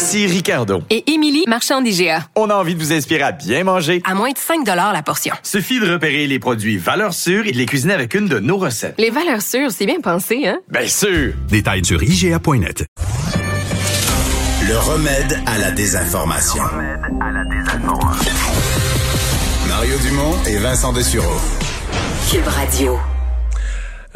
Ici Ricardo. Et Émilie, marchand d'IGA. On a envie de vous inspirer à bien manger. À moins de 5 la portion. Suffit de repérer les produits valeurs sûres et de les cuisiner avec une de nos recettes. Les valeurs sûres, c'est bien pensé, hein? Bien sûr! Détails sur IGA.net. Le remède à la désinformation. Mario Dumont et Vincent Dessureau. Cube Radio.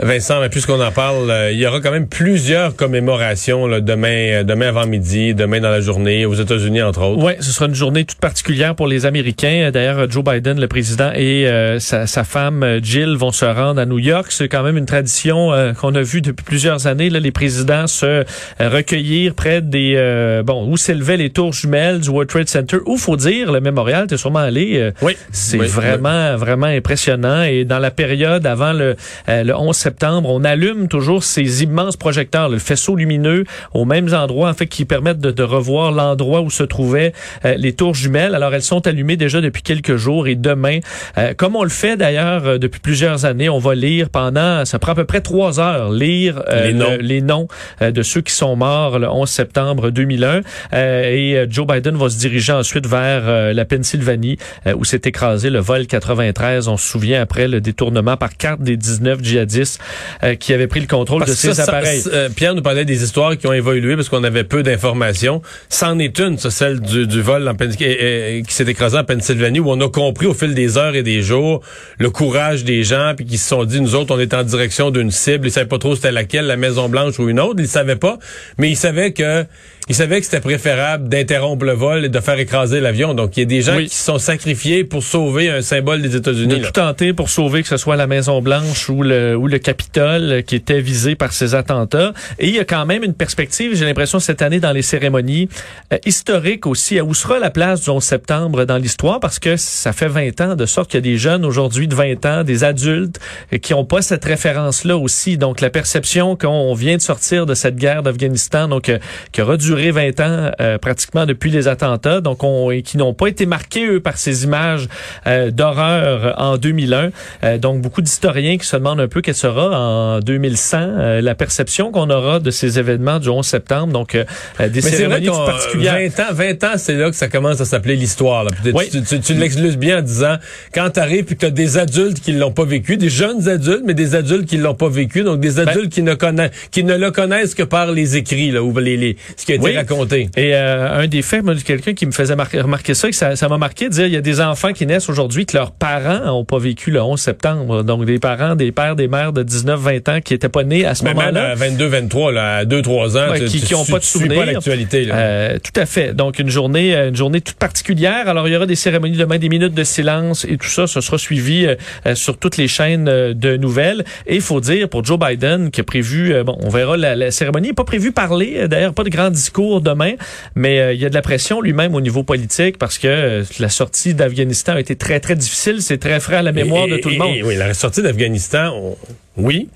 Vincent, mais puisqu'on en parle, euh, il y aura quand même plusieurs commémorations là, demain, euh, demain avant-midi, demain dans la journée, aux États-Unis entre autres. Oui, ce sera une journée toute particulière pour les Américains. D'ailleurs, Joe Biden, le président, et euh, sa, sa, femme Jill vont se rendre à New York. C'est quand même une tradition qu'on a vue depuis plusieurs années. Là, les présidents se recueillir près des bon où s'élevaient les tours jumelles du World Trade Center. Où faut dire, le mémorial, t'es sûrement allé. oui. C'est oui, vraiment, vraiment impressionnant. Et dans la période avant le, le 11 septembre, on allume toujours ces immenses projecteurs, le faisceau lumineux, aux mêmes endroits, en fait, qui permettent de, de revoir l'endroit où se trouvaient euh, les tours jumelles. Alors, elles sont allumées déjà depuis quelques jours et demain, euh, comme on le fait d'ailleurs euh, depuis plusieurs années, on va lire pendant, ça prend à peu près trois heures, lire les noms, le, les noms de ceux qui sont morts le 11 septembre 2001. et Joe Biden va se diriger ensuite vers la Pennsylvanie, où s'est écrasé le vol 93. On se souvient après le détournement par carte des 19 djihadistes euh, qui avait pris le contrôle parce de ces ça, appareils. Ça, euh, Pierre nous parlait des histoires qui ont évolué parce qu'on avait peu d'informations. C'en est une, ça, celle du, du vol en, qui, qui s'est écrasé en Pennsylvanie, où on a compris au fil des heures et des jours le courage des gens, puis qui se sont dit, nous autres, on est en direction d'une cible. Ils savaient pas trop c'était laquelle, la Maison Blanche ou une autre. Ils savaient pas, mais ils savaient que ils savaient que c'était préférable d'interrompre le vol et de faire écraser l'avion. Donc, il y a des gens Oui. qui se sont sacrifiés pour sauver un symbole des États-Unis. de tout tenter pour sauver que ce soit la Maison Blanche ou le ou le Capitole qui était visé par ces attentats. Et il y a quand même une perspective, j'ai l'impression cette année dans les cérémonies euh, historiques aussi, à où sera la place du 11 septembre dans l'histoire parce que ça fait 20 ans de sorte qu'il y a des jeunes aujourd'hui de 20 ans, des adultes euh, qui n'ont pas cette référence là aussi. Donc la perception qu'on vient de sortir de cette guerre d'Afghanistan donc euh, qui aura duré 20 ans euh, pratiquement depuis les attentats donc on et qui n'ont pas été marqués eux par ces images euh, d'horreur en 2001. Euh, donc beaucoup d'historiens qui se demandent un peu quelle sera en 2100 euh, la perception qu'on aura de ces événements du 11 septembre. Donc euh, euh, des Mais vrai cérémonies particulières. 20 ans, 20 ans, c'est là que ça commence à s'appeler l'histoire. Oui. Tu, tu, tu l'excluses bien en disant quand t'arrives puis que t'as des adultes qui l'ont pas vécu, des jeunes adultes, mais des adultes qui l'ont pas vécu, donc des Ben adultes qui ne connaissent, qui ne le connaissent que par les écrits là, ou les, les ce qui a été Oui. raconté. Et euh, un des faits, moi, quelqu'un qui me faisait mar- remarquer ça, que ça m'a marqué de dire il y a des enfants qui naissent aujourd'hui que leurs parents n'ont pas vécu le 11 septembre. Donc des parents, des pères, des mères de 19, 20 ans qui étaient pas nés à ce moment-là. à 22, 23, là, à 2, 3 ans, Ouais, tu, qui- tu- qui ont tu- pas de souvenirs. pas l'actualité. Euh, tout à fait. Donc une journée, euh, une journée toute particulière. Alors il y aura des cérémonies demain, des minutes de silence et tout ça, ce sera suivi euh, euh, sur toutes les chaînes euh, de nouvelles. Et il faut dire pour Joe Biden qui a prévu, bon, on verra la, la cérémonie, n'est pas prévu parler. D'ailleurs, pas de grand discours demain, mais euh, il y a de la pression lui-même au niveau politique parce que euh, la sortie d'Afghanistan a été très très difficile. C'est très frais à la mémoire Et- de tout le monde. et- oui, la sortie d'Afghanistan, on- oui,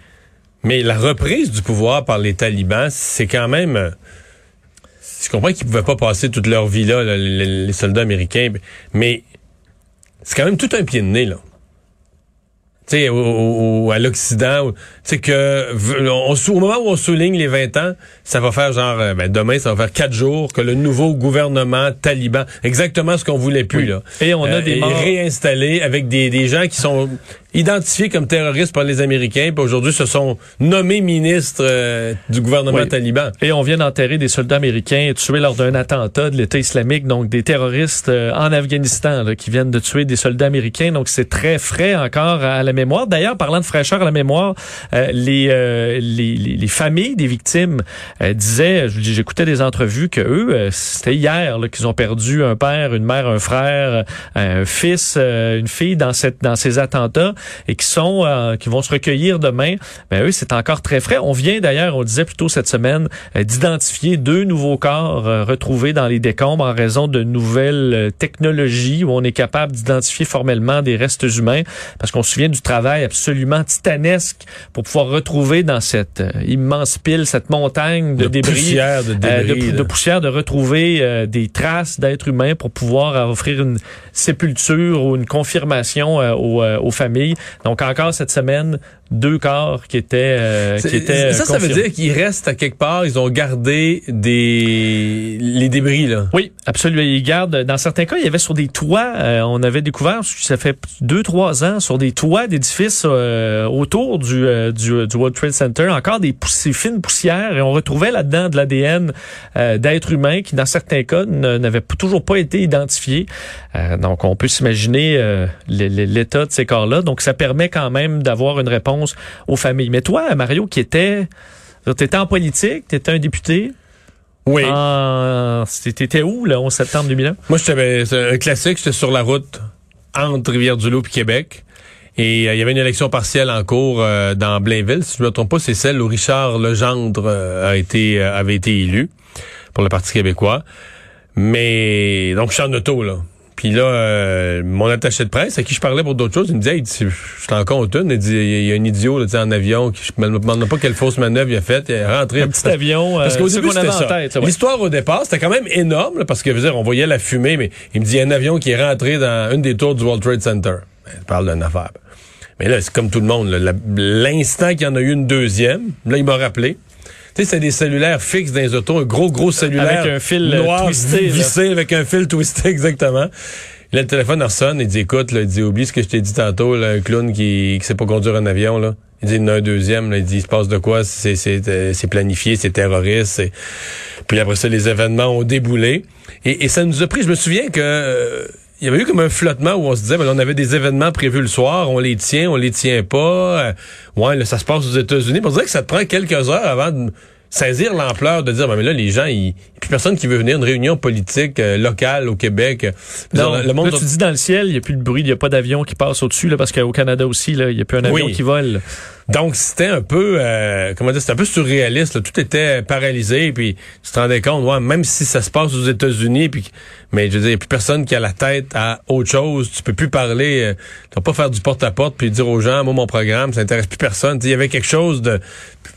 mais la reprise du pouvoir par les talibans, c'est quand même. euh, Je comprends qu'ils pouvaient pas passer toute leur vie là, là, les, les soldats américains, mais c'est quand même tout un pied de nez là. Sais, au, à l'Occident, sais que on, au moment où on souligne les 20 ans, ça va faire genre euh, ben, demain, ça va faire quatre jours que le nouveau gouvernement taliban, exactement ce qu'on voulait plus Oui. là, Et on a euh, des est morts. réinstallé avec des, des gens qui sont identifiés comme terroristes par les Américains, puis aujourd'hui se sont nommés ministres euh, du gouvernement Oui. taliban. Et on vient d'enterrer des soldats américains tués lors d'un attentat de l'État islamique, donc des terroristes euh, en Afghanistan là, qui viennent de tuer des soldats américains. Donc c'est très frais encore à la mémoire. D'ailleurs, parlant de fraîcheur à la mémoire, euh, les, euh, les, les, les familles des victimes disaient, je- j'écoutais des entrevues que eux, c'était hier qu'ils ont perdu un père, une mère, un frère, un fils, une fille dans cette dans ces attentats. Et qui sont euh, qui vont se recueillir demain, ben eux c'est encore très frais. On vient d'ailleurs, on le disait plus tôt cette semaine, euh, d'identifier deux nouveaux corps euh, retrouvés dans les décombres en raison de nouvelles euh, technologies où on est capable d'identifier formellement des restes humains parce qu'on se souvient du travail absolument titanesque pour pouvoir retrouver dans cette immense pile, cette montagne de, De débris, poussière, de débris, de, poussière, de retrouver des traces d'êtres humains pour pouvoir offrir une sépulture ou une confirmation aux, aux familles. Donc encore cette semaine, deux corps qui étaient euh, qui étaient ça, euh, ça veut confirmés. dire qu'ils restent à quelque part, ils ont gardé des les débris là. Oui, absolument. Ils gardent. Dans certains cas, il y avait sur des toits. euh, on avait découvert, ça fait deux, trois ans, sur des toits d'édifices euh, autour du, euh, du, du World Trade Center, encore des poussières, fines poussières, et on retrouvait là-dedans de l'ADN euh, d'êtres humains qui, dans certains cas, n'avaient toujours pas été identifiés. Euh, donc, on peut s'imaginer euh, l'état de ces corps-là. Donc, ça permet quand même d'avoir une réponse aux familles. Mais toi, Mario, qui était, t'étais en politique, t'étais un député. Oui. Ah, T'étais où, le 11 septembre 2001? Moi, j'étais c'est un classique, j'étais sur la route entre Rivière-du-Loup et Québec. Et euh, il y avait une élection partielle en cours euh, dans Blainville. Si je me trompe pas, c'est celle où Richard Legendre euh, a été euh, avait été élu pour le Parti québécois. Mais donc je suis en auto là. Puis là, euh, mon attaché de presse, à qui je parlais pour d'autres choses, il me disait, hey, je t'en compte une, il dit, il y a un idiot là, en avion, qui, je me demande pas quelle fausse manœuvre il a faite, il est rentré Un petit avion, euh, parce qu'au ce début, c'était ça. ouais. L'histoire au départ, c'était quand même énorme, là, parce que, je veux dire, on voyait la fumée, mais il me dit, il y a un avion qui est rentré dans une des tours du World Trade Center. Ben, il parle d'une affaire. Mais là, c'est comme tout le monde. L'instant qu'il y en a eu une deuxième, là, il m'a rappelé. Tu sais, c'est des cellulaires fixes dans les autos, un gros, gros cellulaire. Avec un fil, euh, noir, twisté, vissé, avec un fil twisté, exactement. Là, le téléphone il sonne, il dit, écoute, là, il dit, oublie ce que je t'ai dit tantôt, là, un clown qui, qui sait pas conduire un avion, là. Il dit, il y en a un deuxième, là, il dit, il se passe de quoi, c'est, c'est, euh, c'est planifié, c'est terroriste. Puis après ça, les événements ont déboulé. Et, et ça nous a pris, je me souviens que... euh, il y avait eu comme un flottement où on se disait, ben, on avait des événements prévus le soir, on les tient, on les tient pas. Euh, ouais, là, ça se passe aux États-Unis. On dirait que ça te prend quelques heures avant de saisir l'ampleur de dire, ben, mais là, les gens, il n'y a plus personne qui veut venir à une réunion politique euh, locale au Québec. Non, le monde là, tu dis dans le ciel, il n'y a plus de bruit, il n'y a pas d'avion qui passe au-dessus, là, parce qu'au Canada aussi, là, il n'y a plus un avion Oui. qui vole. Donc c'était un peu euh, comment dire, c'était un peu surréaliste. Tout était paralysé, puis tu te rendais compte, ouais, même si ça se passe aux États-Unis, puis mais je veux dire, il n'y a plus personne qui a la tête à autre chose. Tu peux plus parler, euh, tu vas pas faire du porte-à-porte puis dire aux gens, moi mon programme, ça intéresse plus personne. Il y avait quelque chose de,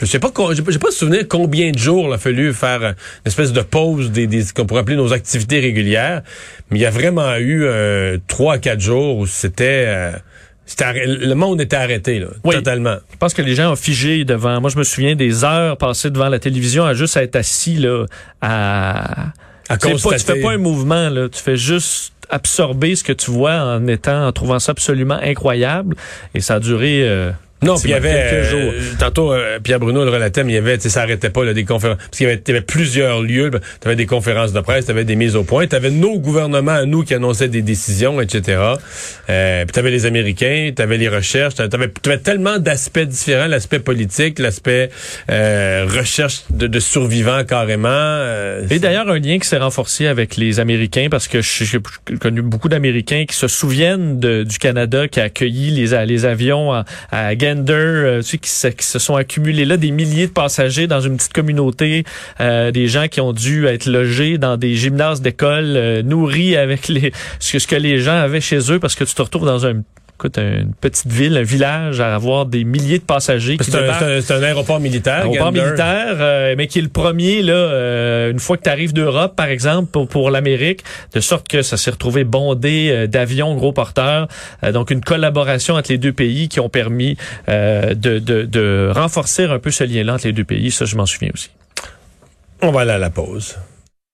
je sais pas, j'ai pas souvenir combien de jours il a fallu faire euh, une espèce de pause des, des qu'on pourrait appeler nos activités régulières, mais il y a vraiment eu euh, trois quatre jours où c'était euh, le monde était arrêté là, Oui. totalement. Je pense que les gens ont figé devant. Moi, je me souviens des heures passées devant la télévision à juste être assis là, à. À pas, tu constater. fais pas un mouvement là, tu fais juste absorber ce que tu vois en étant, en trouvant ça absolument incroyable. Et ça a duré. euh, Non, puis il y avait quelques euh, tantôt euh, Pierre Bruno le relatait, mais il y avait, tu sais, ça arrêtait pas là, des conférences, parce qu'il y avait, il y avait plusieurs lieux. Tu avais des conférences de presse, tu avais des mises au point, tu avais nos gouvernements à nous qui annonçaient des décisions, etc. Euh, puis tu avais les Américains, tu avais les recherches, tu avais, tellement d'aspects différents, l'aspect politique, l'aspect euh, recherche de, de survivants carrément. euh, Et d'ailleurs, un lien qui s'est renforcé avec les Américains, parce que j'ai connu beaucoup d'Américains qui se souviennent de- du Canada qui a accueilli les, les avions à, à euh, tu sais, qui, se, qui se sont accumulés là, des milliers de passagers dans une petite communauté, euh, des gens qui ont dû être logés dans des gymnases d'école, euh, nourris avec les ce que les gens avaient chez eux, parce que tu te retrouves dans un écoute, une petite ville, un village, à avoir des milliers de passagers c'est un, un- aéroport militaire. Aéroport Gander. militaire, euh, mais qui est le premier là, euh, une fois que tu arrives d'Europe, par exemple, pour, pour l'Amérique, de sorte que ça s'est retrouvé bondé euh, d'avions gros porteurs. Donc une collaboration entre les deux pays qui ont permis de, de, de renforcer un peu ce lien-là entre les deux pays. Ça, je m'en souviens aussi. On va aller à la pause.